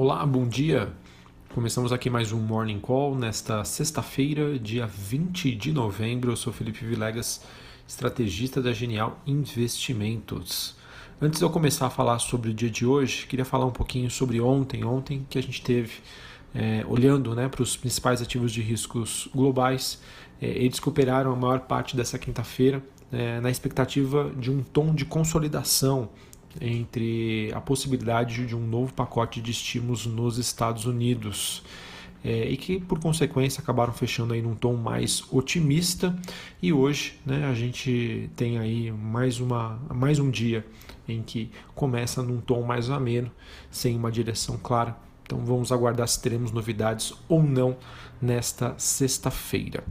Olá, bom dia. Começamos aqui mais um Morning Call nesta sexta-feira, dia 20 de novembro. Eu sou Felipe Vilegas, estrategista da Genial Investimentos. Antes de eu começar a falar sobre o dia de hoje, queria falar um pouquinho sobre ontem. Ontem que a gente teve, é, olhando né, para os principais ativos de riscos globais, é, eles cooperaram a maior parte dessa quinta-feira é, na expectativa de um tom de consolidação entre a possibilidade de um novo pacote de estímulos nos Estados Unidos. É, e que por consequência acabaram fechando aí num tom mais otimista e hoje né, a gente tem aí mais, uma, mais um dia em que começa num tom mais ameno, sem uma direção clara então vamos aguardar se teremos novidades ou não nesta sexta-feira.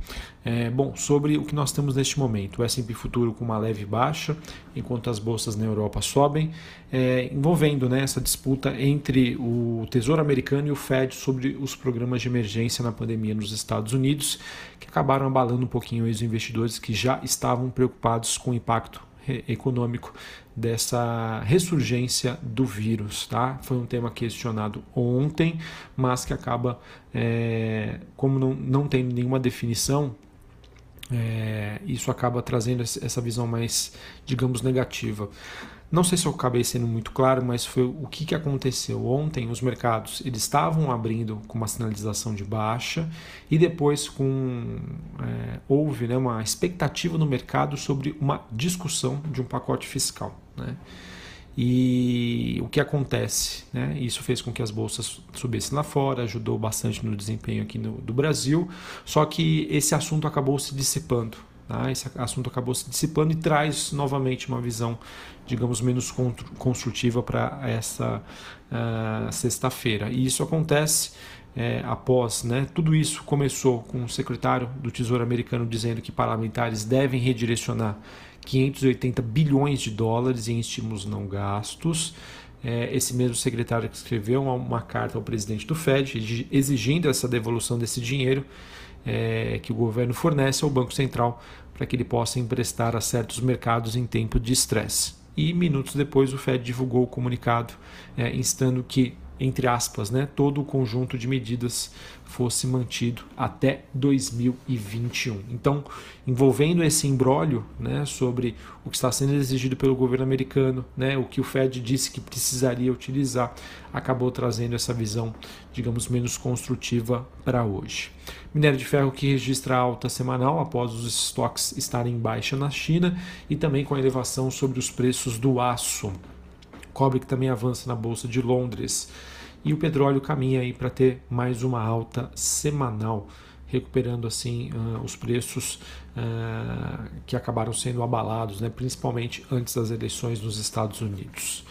É, bom, sobre o que nós temos neste momento, o S&P futuro com uma leve baixa, enquanto as bolsas na Europa sobem, é, envolvendo né, essa disputa entre o Tesouro Americano e o Fed sobre os programas de emergência na pandemia nos Estados Unidos, que acabaram abalando um pouquinho os investidores que já estavam preocupados com o impacto econômico dessa ressurgência do vírus. Tá? Foi um tema questionado ontem, mas que acaba, é, como não, não tem nenhuma definição, é, isso acaba trazendo essa visão mais, digamos, negativa. Não sei se eu acabei sendo muito claro, mas foi o que, que aconteceu ontem. Os mercados eles estavam abrindo com uma sinalização de baixa e depois com é, houve né, uma expectativa no mercado sobre uma discussão de um pacote fiscal. Né? E o que acontece? Né? Isso fez com que as bolsas subissem lá fora, ajudou bastante no desempenho aqui no, do Brasil, só que esse assunto acabou se dissipando. Tá? Esse assunto acabou se dissipando e traz novamente uma visão, digamos, menos construtiva para essa uh, sexta-feira. E isso acontece é, após, né, tudo isso começou com o secretário do Tesouro americano dizendo que parlamentares devem redirecionar 580 bilhões de dólares em estímulos não gastos. É, esse mesmo secretário que escreveu uma, carta ao presidente do Fed exigindo essa devolução desse dinheiro é, que o governo fornece ao Banco Central para que ele possa emprestar a certos mercados em tempo de estresse. E minutos depois o Fed divulgou o comunicado é, instando que entre aspas, né, todo o conjunto de medidas fosse mantido até 2021. Então, envolvendo esse embrólio né, sobre o que está sendo exigido pelo governo americano, né, o que o Fed disse que precisaria utilizar, acabou trazendo essa visão, digamos, menos construtiva para hoje. Minério de ferro que registra alta semanal após os estoques estarem em baixa na China e também com a elevação sobre os preços do aço cobre que também avança na bolsa de Londres. E o petróleo caminha aí para ter mais uma alta semanal, recuperando assim uh, os preços uh, que acabaram sendo abalados, né, principalmente antes das eleições nos Estados Unidos.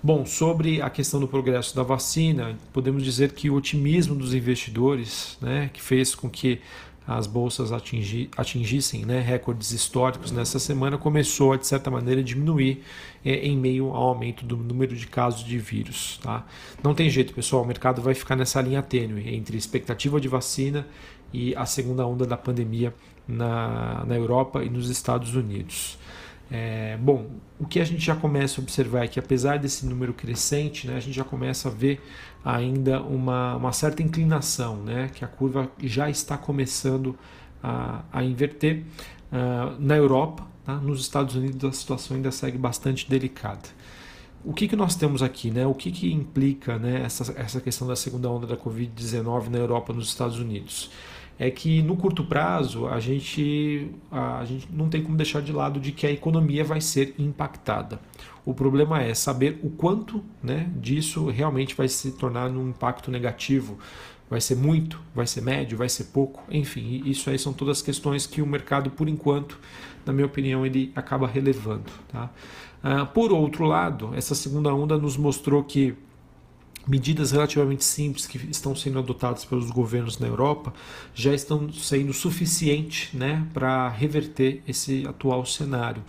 Bom, sobre a questão do progresso da vacina, podemos dizer que o otimismo dos investidores, né, que fez com que as bolsas atingi, atingissem né, recordes históricos nessa semana, começou a, de certa maneira, diminuir é, em meio ao aumento do número de casos de vírus. Tá? Não tem jeito, pessoal, o mercado vai ficar nessa linha tênue entre expectativa de vacina e a segunda onda da pandemia na, na Europa e nos Estados Unidos. É, bom, o que a gente já começa a observar é que apesar desse número crescente, né, a gente já começa a ver ainda uma, uma certa inclinação, né, que a curva já está começando a, a inverter. Uh, na Europa, tá? nos Estados Unidos a situação ainda segue bastante delicada. O que, que nós temos aqui? Né? O que, que implica né, essa, essa questão da segunda onda da Covid-19 na Europa nos Estados Unidos? É que no curto prazo a gente, a, gente não tem como deixar de lado de que a economia vai ser impactada. O problema é saber o quanto né, disso realmente vai se tornar um impacto negativo. Vai ser muito, vai ser médio, vai ser pouco, enfim, isso aí são todas questões que o mercado, por enquanto, na minha opinião, ele acaba relevando. Tá? Ah, por outro lado, essa segunda onda nos mostrou que medidas relativamente simples que estão sendo adotadas pelos governos na Europa já estão sendo suficientes né, para reverter esse atual cenário.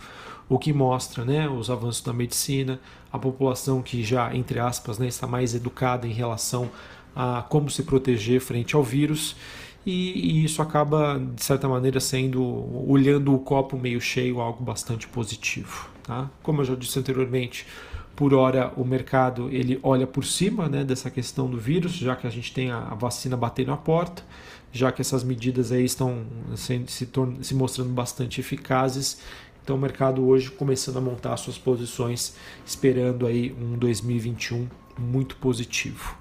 O que mostra né, os avanços da medicina, a população que já, entre aspas, né, está mais educada em relação a como se proteger frente ao vírus. E, e isso acaba, de certa maneira, sendo, olhando o copo meio cheio, algo bastante positivo. Tá? Como eu já disse anteriormente, Por hora, o mercado ele olha por cima né, dessa questão do vírus, já que a gente tem a, vacina batendo a porta, já que essas medidas aí estão se, se, mostrando bastante eficazes. Então, o mercado hoje começando a montar suas posições, esperando aí um 2021 muito positivo.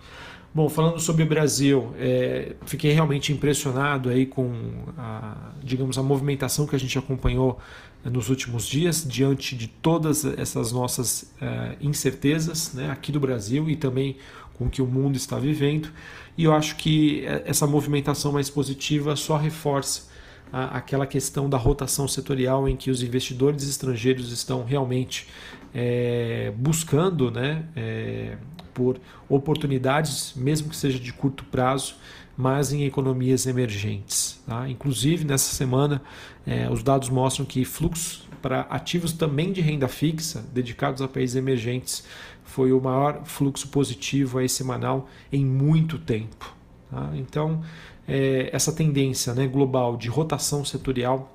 Bom, falando sobre o Brasil, é, fiquei realmente impressionado aí com a, digamos, a movimentação que a gente acompanhou nos últimos dias, diante de todas essas nossas é, incertezas né, aqui do Brasil e também com o que o mundo está vivendo. E eu acho que essa movimentação mais positiva só reforça a, aquela questão da rotação setorial em que os investidores estrangeiros estão realmente é, buscando né, é, por oportunidades, mesmo que seja de curto prazo, mas em economias emergentes. Tá? Inclusive, nessa semana, é, os dados mostram que fluxo para ativos também de renda fixa, dedicados a países emergentes, foi o maior fluxo positivo aí semanal em muito tempo. Tá? Então, é, essa tendência né, global de rotação setorial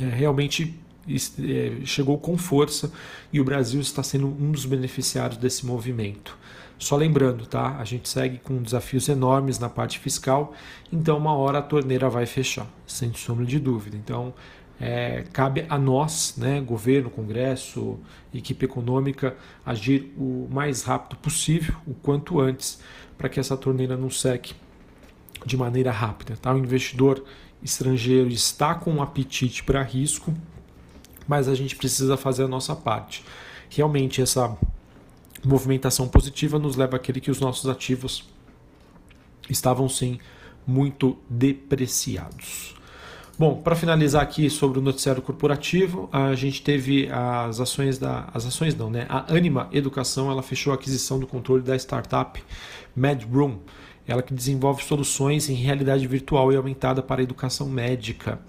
é, realmente chegou com força e o Brasil está sendo um dos beneficiários desse movimento. Só lembrando, tá? A gente segue com desafios enormes na parte fiscal, então uma hora a torneira vai fechar, sem sombra de dúvida. Então, é, cabe a nós, né, governo, Congresso, equipe econômica, agir o mais rápido possível, o quanto antes, para que essa torneira não seque de maneira rápida. Tá? O investidor estrangeiro está com um apetite para risco, mas a gente precisa fazer a nossa parte. Realmente, essa movimentação positiva nos leva àquele que os nossos ativos estavam sim muito depreciados. Bom, para finalizar aqui sobre o noticiário corporativo, a gente teve as ações da as ações não, né? A Anima Educação, ela fechou a aquisição do controle da startup MedRoom, ela que desenvolve soluções em realidade virtual e aumentada para a educação médica.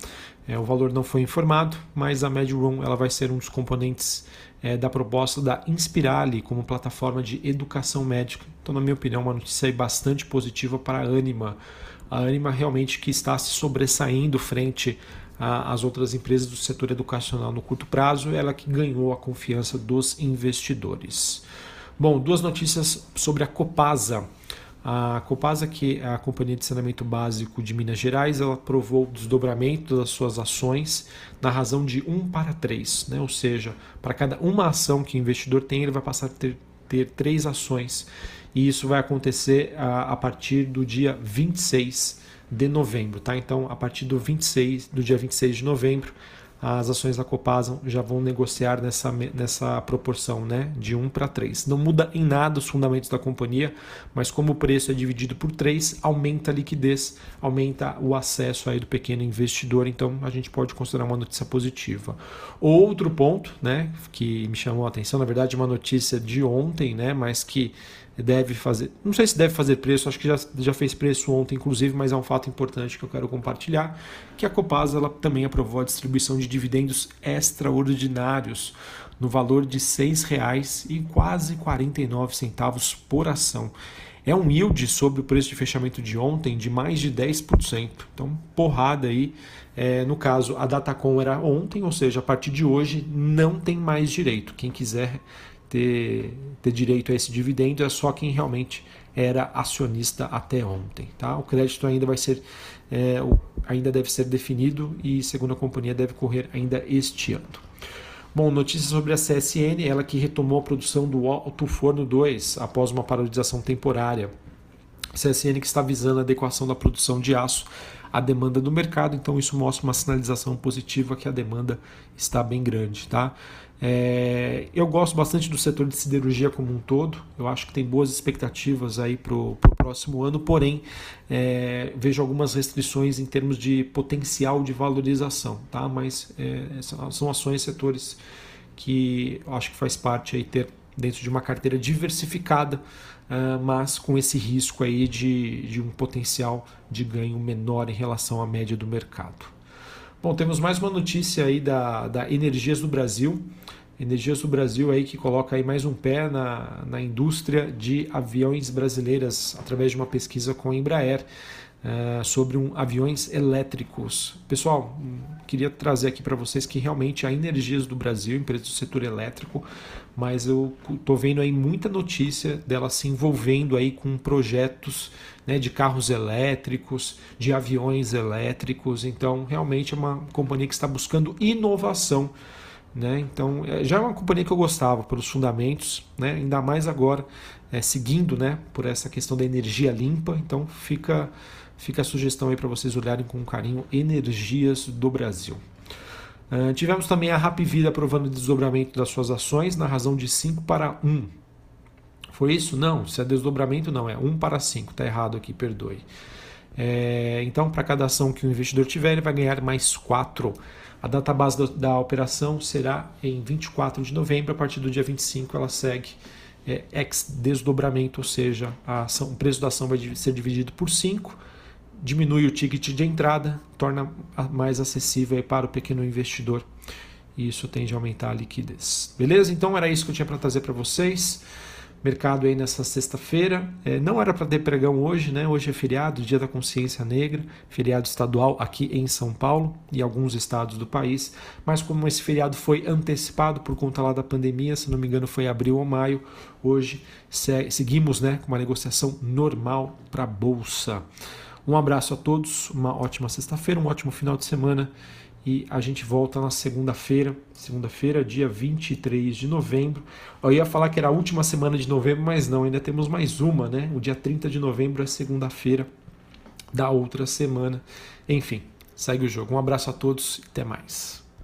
É, o valor não foi informado, mas a MedRoom ela vai ser um dos componentes é, da proposta da Inspirali como plataforma de educação médica. Então, na minha opinião, uma notícia bastante positiva para a Anima. A Anima realmente que está se sobressaindo frente às outras empresas do setor educacional no curto prazo, ela que ganhou a confiança dos investidores. Bom, duas notícias sobre a Copasa. A Copasa, que é a Companhia de Saneamento Básico de Minas Gerais, ela aprovou o desdobramento das suas ações na razão de 1 para 3, né? ou seja, para cada uma ação que o investidor tem, ele vai passar a ter, ter três ações. E isso vai acontecer a, a partir do dia 26 de novembro. Tá? Então, a partir do, 26, do dia 26 de novembro, as ações da Copasa já vão negociar nessa, nessa proporção né, de 1 para 3. Não muda em nada os fundamentos da companhia, mas como o preço é dividido por 3, aumenta a liquidez, aumenta o acesso aí do pequeno investidor, então a gente pode considerar uma notícia positiva. Outro ponto né, que me chamou a atenção, na verdade, uma notícia de ontem, né, mas que deve fazer. Não sei se deve fazer preço, acho que já, já fez preço ontem, inclusive, mas é um fato importante que eu quero compartilhar: que a Copasa ela também aprovou a distribuição de dividendos extraordinários no valor de R$ 6,00 e quase 49 centavos por ação. É um yield sobre o preço de fechamento de ontem de mais de 10%. Então, porrada aí. É, no caso, a Datacom era ontem, ou seja, a partir de hoje não tem mais direito. Quem quiser ter, ter direito a esse dividendo é só quem realmente era acionista até ontem. Tá? O crédito ainda vai ser é, ainda deve ser definido e, segundo a companhia, deve correr ainda este ano. Bom, notícias sobre a CSN, ela que retomou a produção do Alto Forno 2 após uma paralisação temporária. CSN que está visando a adequação da produção de aço à demanda do mercado, então isso mostra uma sinalização positiva que a demanda está bem grande. Tá? É, eu gosto bastante do setor de siderurgia como um todo. Eu acho que tem boas expectativas aí para o próximo ano, porém é, vejo algumas restrições em termos de potencial de valorização, tá? Mas é, são ações, setores que eu acho que faz parte aí ter dentro de uma carteira diversificada, uh, mas com esse risco aí de, de um potencial de ganho menor em relação à média do mercado. Bom, temos mais uma notícia aí da, da Energias do Brasil. Energias do Brasil aí que coloca aí mais um pé na, na indústria de aviões brasileiras através de uma pesquisa com a Embraer uh, sobre um, aviões elétricos. Pessoal, queria trazer aqui para vocês que realmente há energias do Brasil, empresas do setor elétrico, mas eu estou vendo aí muita notícia dela se envolvendo aí com projetos né, de carros elétricos, de aviões elétricos. Então, realmente é uma companhia que está buscando inovação. Né? Então, é, já é uma companhia que eu gostava pelos fundamentos, né? ainda mais agora é, seguindo né, por essa questão da energia limpa. Então, fica Fica a sugestão aí para vocês olharem com carinho Energias do Brasil. Uh, tivemos também a Rapvida aprovando o desdobramento das suas ações na razão de 5 para 1. Foi isso? Não, se é desdobramento, não, é 1 para 5. Está errado aqui, perdoe. É, então, para cada ação que o investidor tiver, ele vai ganhar mais 4. A data base da, da, operação será em 24 de novembro. A partir do dia 25, ela segue é, ex-desdobramento, ou seja, ação, o preço da ação vai ser dividido por 5 diminui o ticket de entrada, torna mais acessível para o pequeno investidor e isso tende a aumentar a liquidez. Beleza? Então era isso que eu tinha para trazer para vocês. Mercado aí nessa sexta-feira. É, não era para ter pregão hoje, né? Hoje é feriado, Dia da Consciência Negra, feriado estadual aqui em São Paulo e alguns estados do país. Mas como esse feriado foi antecipado por conta lá da pandemia, se não me engano foi abril ou maio, hoje seguimos né, com uma negociação normal para a Bolsa. Um abraço a todos, uma ótima sexta-feira, um ótimo final de semana e a gente volta na segunda-feira, segunda-feira, dia 23 de novembro. Eu ia falar que era a última semana de novembro, mas não, ainda temos mais uma, né? O dia 30 de novembro é segunda-feira da outra semana. Enfim, segue o jogo. Um abraço a todos e até mais.